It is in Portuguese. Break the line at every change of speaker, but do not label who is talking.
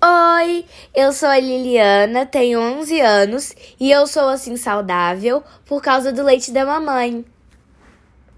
Oi, eu sou a Liliana, tenho 11 anos e eu sou assim saudável por causa do leite da mamãe.